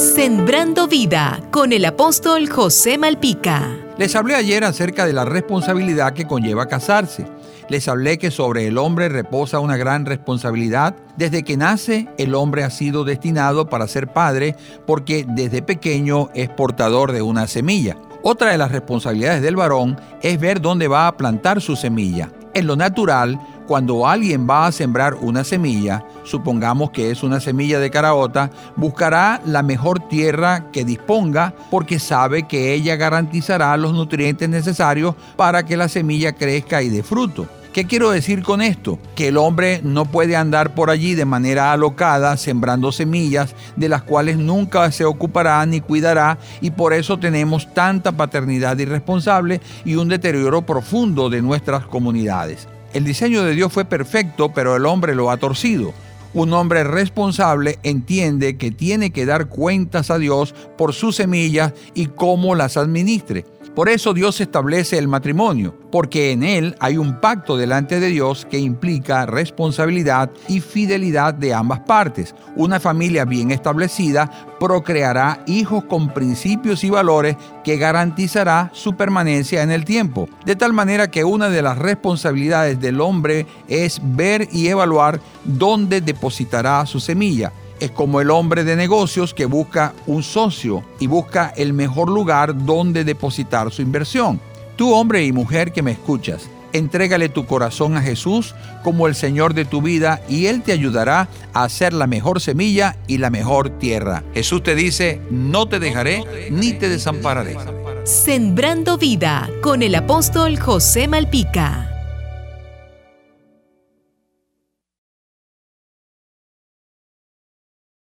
Sembrando vida con el apóstol José Malpica. Les hablé ayer acerca de la responsabilidad que conlleva casarse. Les hablé que sobre el hombre reposa una gran responsabilidad. Desde que nace, el hombre ha sido destinado para ser padre porque desde pequeño es portador de una semilla. Otra de las responsabilidades del varón es ver dónde va a plantar su semilla. En lo natural, cuando alguien va a sembrar una semilla, supongamos que es una semilla de caraota, buscará la mejor tierra que disponga porque sabe que ella garantizará los nutrientes necesarios para que la semilla crezca y dé fruto. ¿Qué quiero decir con esto? Que el hombre no puede andar por allí de manera alocada sembrando semillas de las cuales nunca se ocupará ni cuidará y por eso tenemos tanta paternidad irresponsable y un deterioro profundo de nuestras comunidades. El diseño de Dios fue perfecto, pero el hombre lo ha torcido. Un hombre responsable entiende que tiene que dar cuentas a Dios por sus semillas y cómo las administre. Por eso Dios establece el matrimonio, porque en él hay un pacto delante de Dios que implica responsabilidad y fidelidad de ambas partes. Una familia bien establecida procreará hijos con principios y valores que garantizará su permanencia en el tiempo. De tal manera que una de las responsabilidades del hombre es ver y evaluar dónde depositará su semilla es como el hombre de negocios que busca un socio y busca el mejor lugar donde depositar su inversión. Tú hombre y mujer que me escuchas, entrégale tu corazón a Jesús como el Señor de tu vida y Él te ayudará a hacer la mejor semilla y la mejor tierra. Jesús te dice, no te dejaré ni te desampararé. Sembrando vida con el apóstol José Malpica.